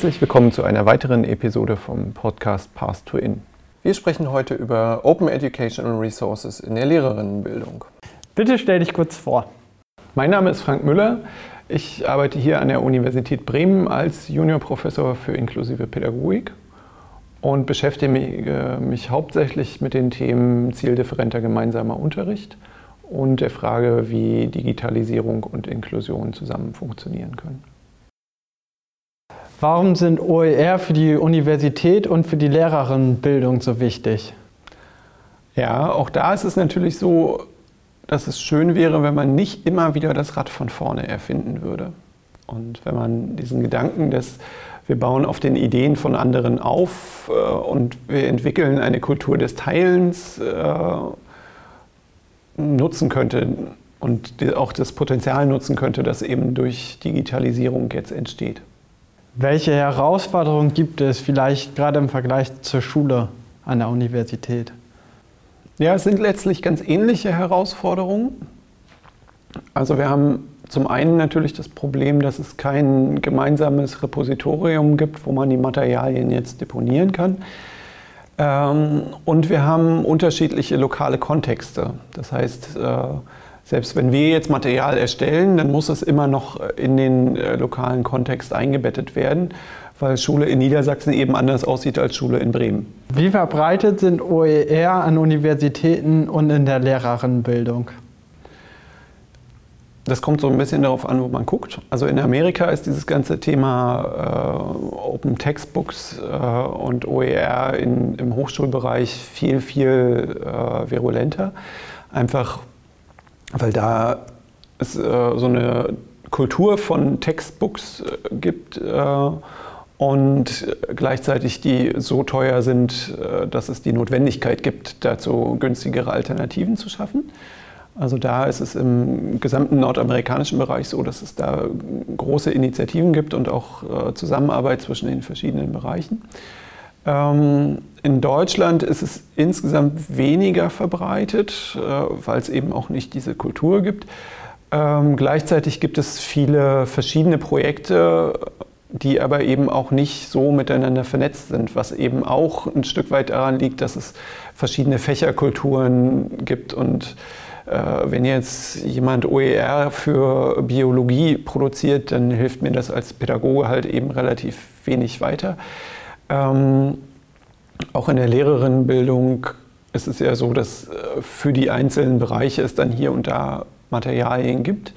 Herzlich willkommen zu einer weiteren Episode vom Podcast Path to In. Wir sprechen heute über Open Educational Resources in der Lehrerinnenbildung. Bitte stell dich kurz vor. Mein Name ist Frank Müller. Ich arbeite hier an der Universität Bremen als Juniorprofessor für inklusive Pädagogik und beschäftige mich, äh, mich hauptsächlich mit den Themen zieldifferenter gemeinsamer Unterricht und der Frage, wie Digitalisierung und Inklusion zusammen funktionieren können. Warum sind OER für die Universität und für die Lehrerinnenbildung so wichtig? Ja, auch da ist es natürlich so, dass es schön wäre, wenn man nicht immer wieder das Rad von vorne erfinden würde. Und wenn man diesen Gedanken des, wir bauen auf den Ideen von anderen auf äh, und wir entwickeln eine Kultur des Teilens, äh, nutzen könnte und auch das Potenzial nutzen könnte, das eben durch Digitalisierung jetzt entsteht. Welche Herausforderungen gibt es vielleicht gerade im Vergleich zur Schule an der Universität? Ja, es sind letztlich ganz ähnliche Herausforderungen. Also wir haben zum einen natürlich das Problem, dass es kein gemeinsames Repositorium gibt, wo man die Materialien jetzt deponieren kann. Ähm, und wir haben unterschiedliche lokale Kontexte. Das heißt, äh, selbst wenn wir jetzt Material erstellen, dann muss es immer noch in den äh, lokalen Kontext eingebettet werden, weil Schule in Niedersachsen eben anders aussieht als Schule in Bremen. Wie verbreitet sind OER an Universitäten und in der Lehrerinnenbildung? Das kommt so ein bisschen darauf an, wo man guckt. Also in Amerika ist dieses ganze Thema äh, Open Textbooks äh, und OER in, im Hochschulbereich viel, viel äh, virulenter. Einfach weil da es äh, so eine Kultur von Textbooks äh, gibt äh, und gleichzeitig die so teuer sind, äh, dass es die Notwendigkeit gibt, dazu günstigere Alternativen zu schaffen. Also da ist es im gesamten nordamerikanischen Bereich so, dass es da große Initiativen gibt und auch äh, Zusammenarbeit zwischen den verschiedenen Bereichen. Ähm, in Deutschland ist es insgesamt weniger verbreitet, äh, weil es eben auch nicht diese Kultur gibt. Ähm, gleichzeitig gibt es viele verschiedene Projekte, die aber eben auch nicht so miteinander vernetzt sind, was eben auch ein Stück weit daran liegt, dass es verschiedene Fächerkulturen gibt und äh, wenn jetzt jemand OER für Biologie produziert, dann hilft mir das als Pädagoge halt eben relativ wenig weiter. Ähm, auch in der Lehrerinnenbildung ist es ja so, dass äh, für die einzelnen Bereiche es dann hier und da Materialien gibt,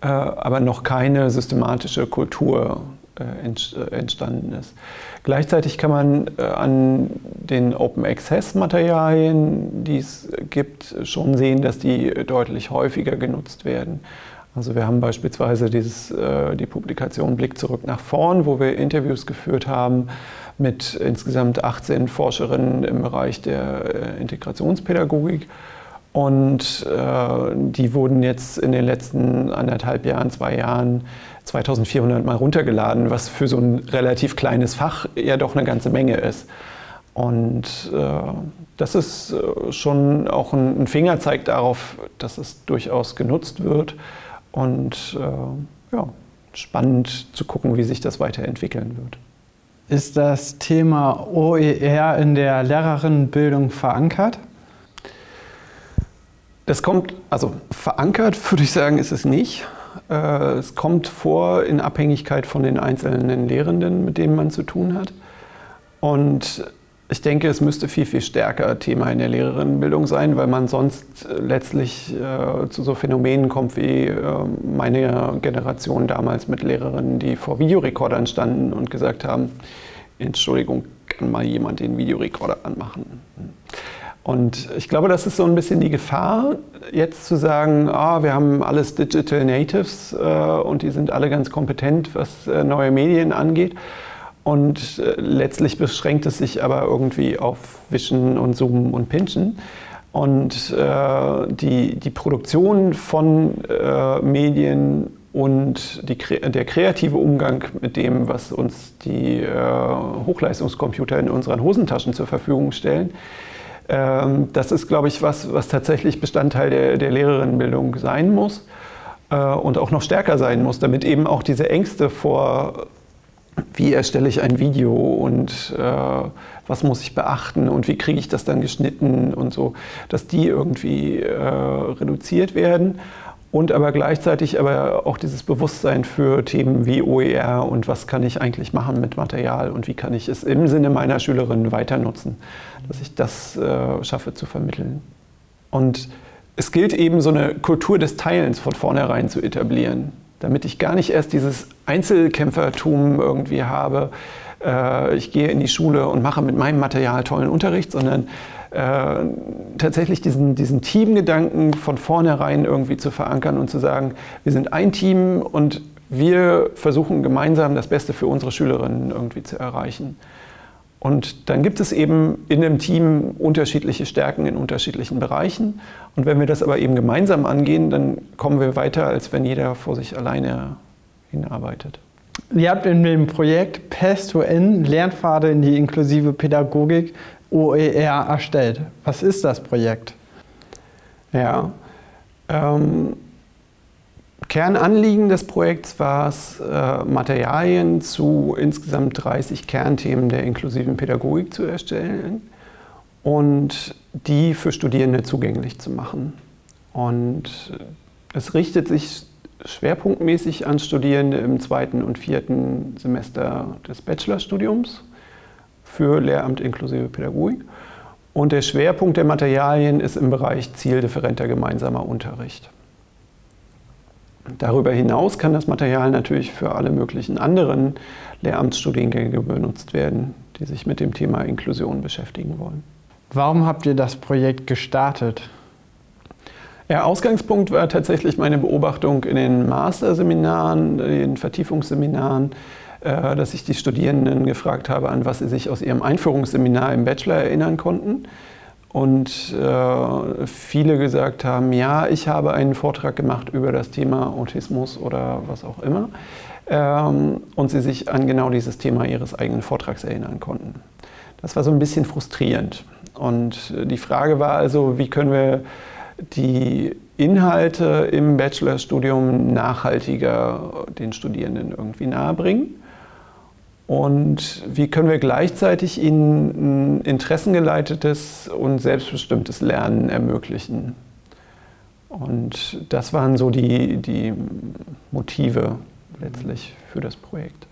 äh, aber noch keine systematische Kultur äh, entstanden ist. Gleichzeitig kann man an den Open Access Materialien, die es gibt, schon sehen, dass die deutlich häufiger genutzt werden. Also wir haben beispielsweise dieses, die Publikation Blick zurück nach vorn, wo wir Interviews geführt haben mit insgesamt 18 Forscherinnen im Bereich der äh, Integrationspädagogik. Und äh, die wurden jetzt in den letzten anderthalb Jahren, zwei Jahren 2400 Mal runtergeladen, was für so ein relativ kleines Fach ja doch eine ganze Menge ist. Und äh, das ist äh, schon auch ein, ein, Fingerzeig darauf, dass es durchaus genutzt wird. Und äh, ja, spannend zu gucken, wie sich das weiterentwickeln wird. Ist das Thema OER in der Lehrerinnenbildung verankert? Das kommt, also verankert würde ich sagen, ist es nicht. Äh, es kommt vor in Abhängigkeit von den einzelnen Lehrenden, mit denen man zu tun hat. Und ich denke, es müsste viel, viel stärker Thema in der Lehrerinnenbildung sein, weil man sonst letztlich äh, zu so Phänomenen kommt wie äh, meine Generation damals mit Lehrerinnen, die vor Videorekordern standen und gesagt haben, Entschuldigung, kann mal jemand den Videorekorder anmachen? Und ich glaube, das ist so ein bisschen die Gefahr, jetzt zu sagen, ah, wir haben alles Digital Natives äh, und die sind alle ganz kompetent, was äh, neue Medien angeht. Und äh, letztlich beschränkt es sich aber irgendwie auf Wischen und Zoomen und Pinchen. Und äh, die, die Produktion von äh, Medien und die, der kreative Umgang mit dem, was uns die äh, Hochleistungscomputer in unseren Hosentaschen zur Verfügung stellen, ähm, das ist, glaube ich, was, was tatsächlich Bestandteil der, der Lehrerinnenbildung sein muss äh, und auch noch stärker sein muss, damit eben auch diese Ängste vor wie erstelle ich ein Video und äh, was muss ich beachten und wie kriege ich das dann geschnitten und so, dass die irgendwie äh, reduziert werden und aber gleichzeitig aber auch dieses Bewusstsein für Themen wie OER und was kann ich eigentlich machen mit Material und wie kann ich es im Sinne meiner Schülerinnen weiter nutzen, dass ich das äh, schaffe zu vermitteln. Und es gilt eben so eine Kultur des Teilens von vornherein zu etablieren, damit ich gar nicht erst dieses Einzelkämpfertum irgendwie habe, äh, ich gehe in die Schule und mache mit meinem Material tollen Unterricht, sondern äh, tatsächlich diesen, diesen Teamgedanken von vornherein irgendwie zu verankern und zu sagen, wir sind ein Team und wir versuchen gemeinsam das Beste für unsere Schülerinnen irgendwie zu erreichen. Und dann gibt es eben in dem Team unterschiedliche Stärken in unterschiedlichen Bereichen. Und wenn wir das aber eben gemeinsam angehen, dann kommen wir weiter, als wenn jeder vor sich alleine hinarbeitet. Ihr habt in dem Projekt PES to N Lernpfade in die inklusive Pädagogik OER erstellt. Was ist das Projekt? Ja, ähm, Kernanliegen des Projekts war es, äh, Materialien zu insgesamt 30 Kernthemen der inklusiven Pädagogik zu erstellen und die für Studierende zugänglich zu machen. Und es richtet sich schwerpunktmäßig an Studierende im zweiten und vierten Semester des Bachelorstudiums für Lehramt inklusive Pädagogik. Und der Schwerpunkt der Materialien ist im Bereich zieldifferenter gemeinsamer Unterricht. Darüber hinaus kann das Material natürlich für alle möglichen anderen Lehramtsstudiengänge benutzt werden, die sich mit dem Thema Inklusion beschäftigen wollen. Warum habt ihr das Projekt gestartet? Ja, Ausgangspunkt war tatsächlich meine Beobachtung in den Masterseminaren, den Vertiefungsseminaren, äh, dass ich die Studierenden gefragt habe, an was sie sich aus ihrem Einführungsseminar im Bachelor erinnern konnten. Und äh, viele gesagt haben, ja, ich habe einen Vortrag gemacht über das Thema Autismus oder was auch immer. Ähm, und sie sich an genau dieses Thema ihres eigenen Vortrags erinnern konnten. Das war so ein bisschen frustrierend. Und die Frage war also, wie können wir die Inhalte im Bachelorstudium nachhaltiger den Studierenden irgendwie nahebringen? Und wie können wir gleichzeitig ihnen ein interessengeleitetes und selbstbestimmtes Lernen ermöglichen? Und das waren so die, die Motive letztlich für das Projekt.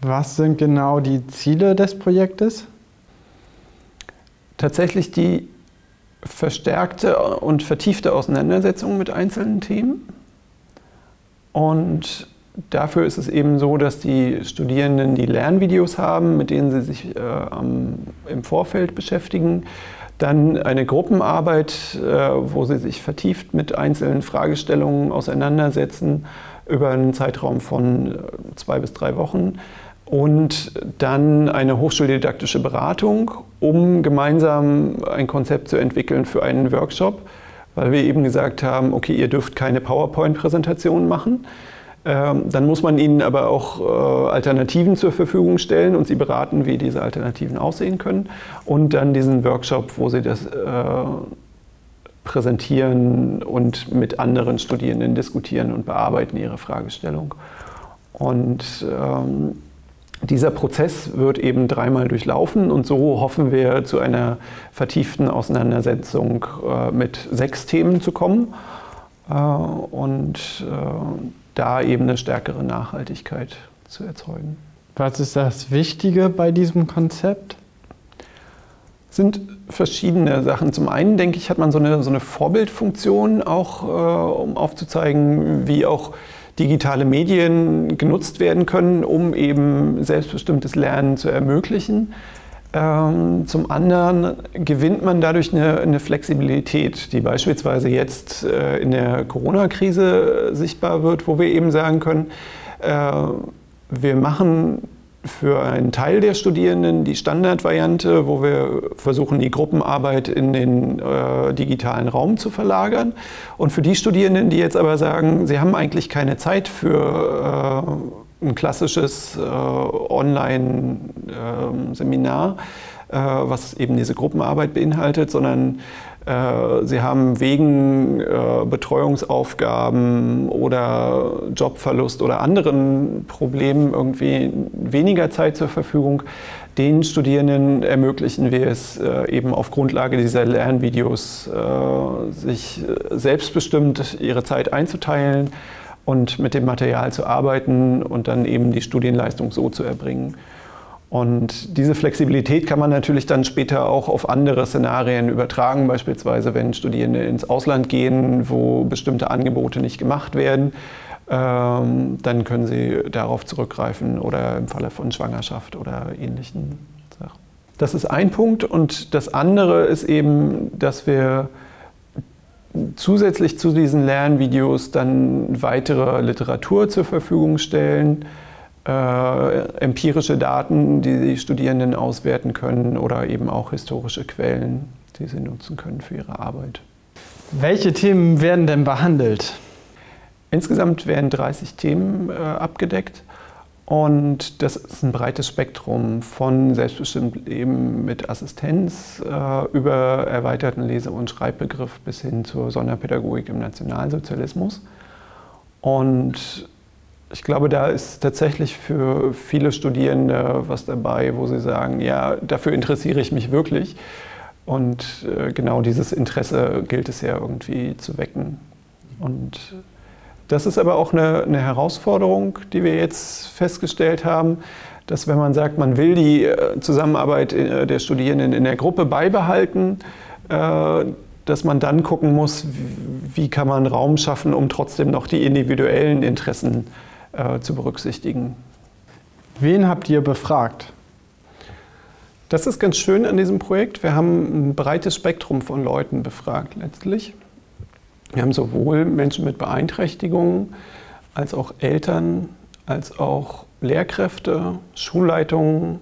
Was sind genau die Ziele des Projektes? Tatsächlich die verstärkte und vertiefte Auseinandersetzung mit einzelnen Themen und dafür ist es eben so, dass die Studierenden die Lernvideos haben, mit denen sie sich äh, im Vorfeld beschäftigen. Dann eine Gruppenarbeit, äh, wo sie sich vertieft mit einzelnen Fragestellungen auseinandersetzen über einen Zeitraum von äh, zwei bis drei Wochen. Und dann eine hochschuldidaktische Beratung, um gemeinsam ein Konzept zu entwickeln für einen Workshop, weil wir eben gesagt haben, okay, ihr dürft keine PowerPoint-Präsentation machen, dann muss man ihnen aber auch äh, Alternativen zur Verfügung stellen und sie beraten, wie diese Alternativen aussehen können. Und dann diesen Workshop, wo sie das äh, präsentieren und mit anderen Studierenden diskutieren und bearbeiten ihre Fragestellung. Und ähm, dieser Prozess wird eben dreimal durchlaufen und so hoffen wir zu einer vertieften Auseinandersetzung äh, mit sechs Themen zu kommen. Und da eben eine stärkere Nachhaltigkeit zu erzeugen. Was ist das Wichtige bei diesem Konzept? sind verschiedene Sachen. Zum einen, denke ich, hat man so eine, so eine Vorbildfunktion, auch äh, um aufzuzeigen, wie auch digitale Medien genutzt werden können, um eben selbstbestimmtes Lernen zu ermöglichen. Ähm, zum anderen gewinnt man dadurch eine, eine Flexibilität, die beispielsweise jetzt äh, in der Corona-Krise sichtbar wird, wo wir eben sagen können, äh, wir machen für einen Teil der Studierenden die Standardvariante, wo wir versuchen, die Gruppenarbeit in den äh, digitalen Raum zu verlagern. Und für die Studierenden, die jetzt aber sagen, sie haben eigentlich keine Zeit für ein klassisches äh, Online-Seminar, äh, was eben diese Gruppenarbeit beinhaltet, sondern Äh, sie haben wegen äh, Betreuungsaufgaben oder Jobverlust oder anderen Problemen irgendwie weniger Zeit zur Verfügung. Den Studierenden ermöglichen wir es äh, eben auf Grundlage dieser Lernvideos, sich selbstbestimmt ihre Zeit einzuteilen und mit dem Material zu arbeiten und dann eben die Studienleistung so zu erbringen. Und diese Flexibilität kann man natürlich dann später auch auf andere Szenarien übertragen, beispielsweise wenn Studierende ins Ausland gehen, wo bestimmte Angebote nicht gemacht werden. Ähm, dann können sie darauf zurückgreifen oder im Falle von Schwangerschaft oder ähnlichen Sachen. Das ist ein Punkt. Und das andere ist eben, dass wir zusätzlich zu diesen Lernvideos dann weitere Literatur zur Verfügung stellen äh, empirische Daten, die die Studierenden auswerten können oder eben auch historische Quellen, die sie nutzen können für ihre Arbeit. Welche Themen werden denn behandelt? Insgesamt werden 30 Themen äh, abgedeckt und das ist ein breites Spektrum von selbstbestimmt Leben mit Assistenz äh, über erweiterten Lese- und Schreibbegriff bis hin zur Sonderpädagogik im Nationalsozialismus. Und ich glaube, da ist tatsächlich für viele Studierende was dabei, wo sie sagen, ja, dafür interessiere ich mich wirklich. Und äh, genau dieses Interesse gilt es ja irgendwie zu wecken. Und das ist aber auch eine, eine, Herausforderung, die wir jetzt festgestellt haben, dass wenn man sagt, man will die äh, Zusammenarbeit äh, der Studierenden in der Gruppe beibehalten, dass man dann gucken muss, wie kann man Raum schaffen, um trotzdem noch die individuellen Interessen zu äh, zu berücksichtigen. Wen habt ihr befragt? Das ist ganz schön an diesem Projekt. Wir haben ein breites Spektrum von Leuten befragt letztlich. Wir haben sowohl Menschen mit Beeinträchtigungen als auch Eltern, als auch Lehrkräfte, Schulleitungen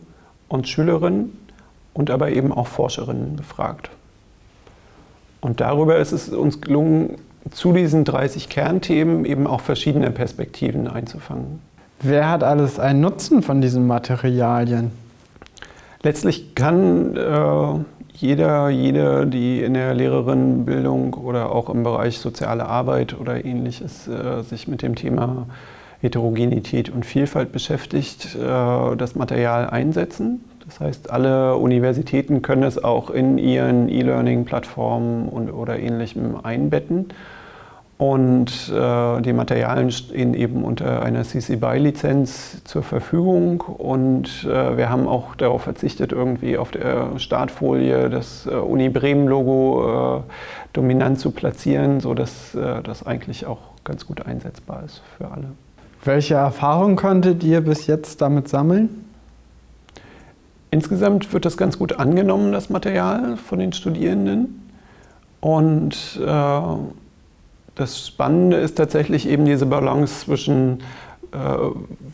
und Schülerinnen und aber eben auch Forscherinnen befragt. Und darüber ist es uns gelungen, zu diesen 30 Kernthemen eben auch verschiedene Perspektiven einzufangen. Wer hat alles einen Nutzen von diesen Materialien? Letztlich kann äh, jeder, jede, die in der Lehrerinnenbildung oder auch im Bereich soziale Arbeit oder ähnliches äh, sich mit dem Thema Heterogenität und Vielfalt beschäftigt, äh, das Material einsetzen. Das heißt, alle Universitäten können es auch in ihren E-Learning-Plattformen oder ähnlichem einbetten. Und äh, die Materialien stehen eben unter einer CC BY-Lizenz zur Verfügung. Und äh, wir haben auch darauf verzichtet, irgendwie auf der Startfolie das äh, Uni Bremen-Logo äh, dominant zu platzieren, sodass äh, das eigentlich auch ganz gut einsetzbar ist für alle. Welche Erfahrungen konntet ihr bis jetzt damit sammeln? Insgesamt wird das ganz gut angenommen, das Material von den Studierenden. Und äh, das Spannende ist tatsächlich eben diese Balance zwischen, äh,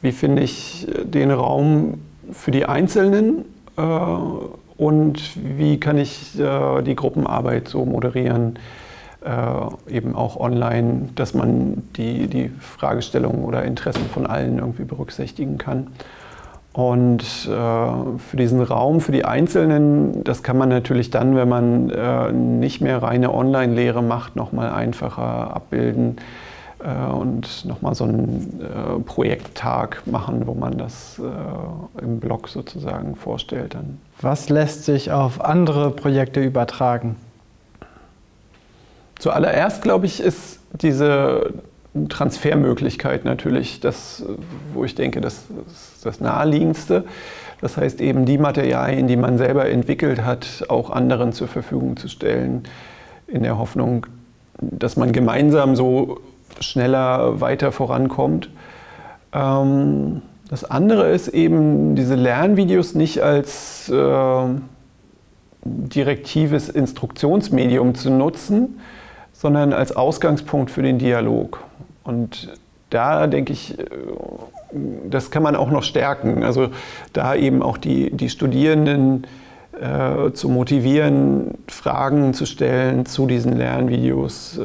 wie finde ich den Raum für die Einzelnen äh, und wie kann ich äh, die Gruppenarbeit so moderieren, äh, eben auch online, dass man die, die Fragestellungen oder Interessen von allen irgendwie berücksichtigen kann. Und äh, für diesen Raum, für die Einzelnen, das kann man natürlich dann, wenn man äh, nicht mehr reine Online-Lehre macht, nochmal einfacher abbilden äh, und nochmal so einen äh, Projekttag machen, wo man das äh, im Blog sozusagen vorstellt. Dann. Was lässt sich auf andere Projekte übertragen? Zuallererst, glaube ich, ist diese Transfermöglichkeit natürlich das, wo ich denke, das ist das Naheliegendste. Das heißt eben die Materialien, die man selber entwickelt hat, auch anderen zur Verfügung zu stellen, in der Hoffnung, dass man gemeinsam so schneller weiter vorankommt. Ähm, das andere ist eben, diese Lernvideos nicht als äh, direktives Instruktionsmedium zu nutzen, sondern als Ausgangspunkt für den Dialog. Und da denke ich, äh, das kann man auch noch stärken. Also da eben auch die, die Studierenden äh, zu motivieren, Fragen zu stellen zu diesen Lernvideos, äh,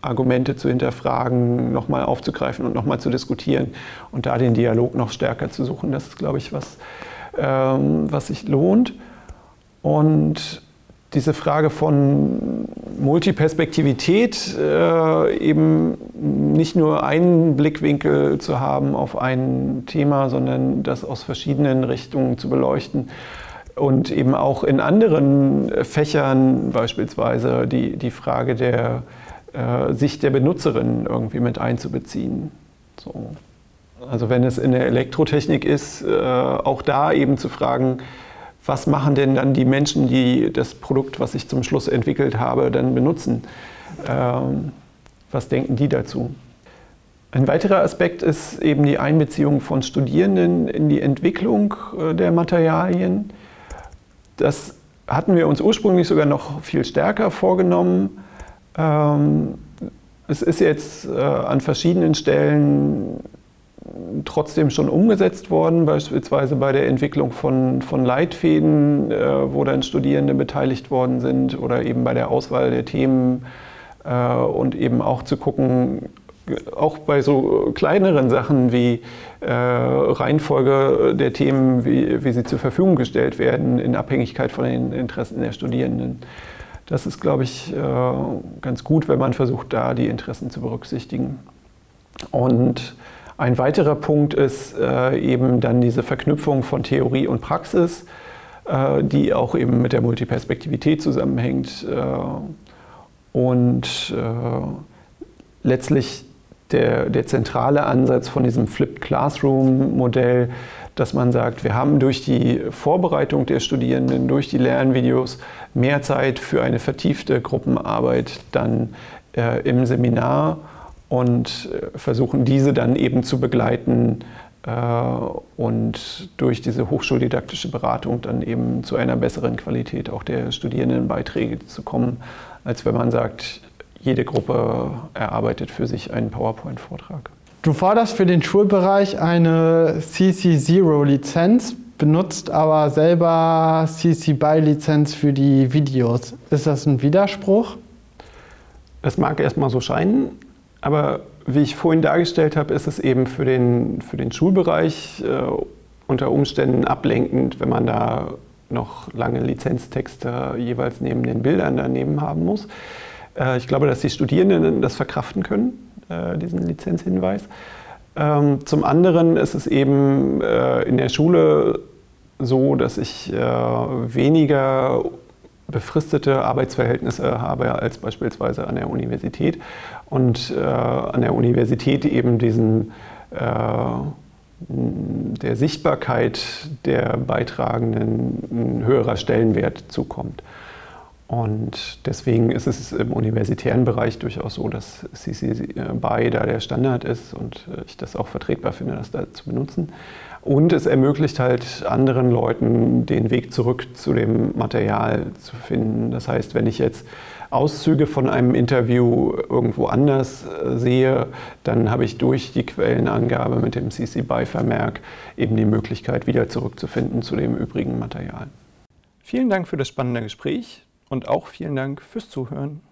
Argumente zu hinterfragen, nochmal aufzugreifen und nochmal zu diskutieren und da den Dialog noch stärker zu suchen. Das ist, glaube ich, was, ähm, was sich lohnt. Und diese Frage von Multiperspektivität, äh, eben nicht nur einen Blickwinkel zu haben auf ein Thema, sondern das aus verschiedenen Richtungen zu beleuchten und eben auch in anderen Fächern beispielsweise die, die Frage der äh, Sicht der Benutzerin irgendwie mit einzubeziehen. So. Also wenn es in der Elektrotechnik ist, äh, auch da eben zu fragen, was machen denn dann die Menschen, die das Produkt, was ich zum Schluss entwickelt habe, dann benutzen? Ähm, was denken die dazu? Ein weiterer Aspekt ist eben die Einbeziehung von Studierenden in die Entwicklung äh, der Materialien. Das hatten wir uns ursprünglich sogar noch viel stärker vorgenommen. Ähm, es ist jetzt äh, an verschiedenen Stellen trotzdem schon umgesetzt worden, beispielsweise bei der Entwicklung von, von Leitfäden, äh, wo dann Studierende beteiligt worden sind oder eben bei der Auswahl der Themen äh, und eben auch zu gucken, auch bei so kleineren Sachen wie äh, Reihenfolge der Themen, wie, wie sie zur Verfügung gestellt werden, in Abhängigkeit von den Interessen der Studierenden. Das ist, glaube ich, äh, ganz gut, wenn man versucht, da die Interessen zu berücksichtigen. Und ein weiterer Punkt ist äh, eben dann diese Verknüpfung von Theorie und Praxis, äh, die auch eben mit der Multiperspektivität zusammenhängt. Äh, und äh, letztlich der, der zentrale Ansatz von diesem Flipped Classroom-Modell, dass man sagt, wir haben durch die Vorbereitung der Studierenden, durch die Lernvideos mehr Zeit für eine vertiefte Gruppenarbeit dann äh, im Seminar und äh, versuchen diese dann eben zu begleiten äh, und durch diese hochschuldidaktische Beratung dann eben zu einer besseren Qualität auch der Studierendenbeiträge zu kommen, als wenn man sagt, jede Gruppe erarbeitet für sich einen PowerPoint-Vortrag. Du forderst für den Schulbereich eine CC0-Lizenz, benutzt aber selber CC BY-Lizenz für die Videos. Ist das ein Widerspruch? Das mag erstmal so scheinen. Aber wie ich vorhin dargestellt habe, ist es eben für den, für den Schulbereich äh, unter Umständen ablenkend, wenn man da noch lange Lizenztexte jeweils neben den Bildern daneben haben muss. Äh, ich glaube, dass die Studierenden das verkraften können, äh, diesen Lizenzhinweis. Ähm, zum anderen ist es eben äh, in der Schule so, dass ich äh, weniger befristete Arbeitsverhältnisse habe als beispielsweise an der Universität und äh, an der Universität eben diesen äh, der Sichtbarkeit der Beitragenden ein höherer Stellenwert zukommt. Und deswegen ist es im universitären Bereich durchaus so, dass CC BY da der Standard ist und ich das auch vertretbar finde, das da zu benutzen. Und es ermöglicht halt anderen Leuten den Weg zurück zu dem Material zu finden. Das heißt, wenn ich jetzt Auszüge von einem Interview irgendwo anders äh, sehe, dann habe ich durch die Quellenangabe mit dem CC BY-Vermerk eben die Möglichkeit, wieder zurückzufinden zu dem übrigen Material. Vielen Dank für das spannende Gespräch und auch vielen Dank fürs Zuhören.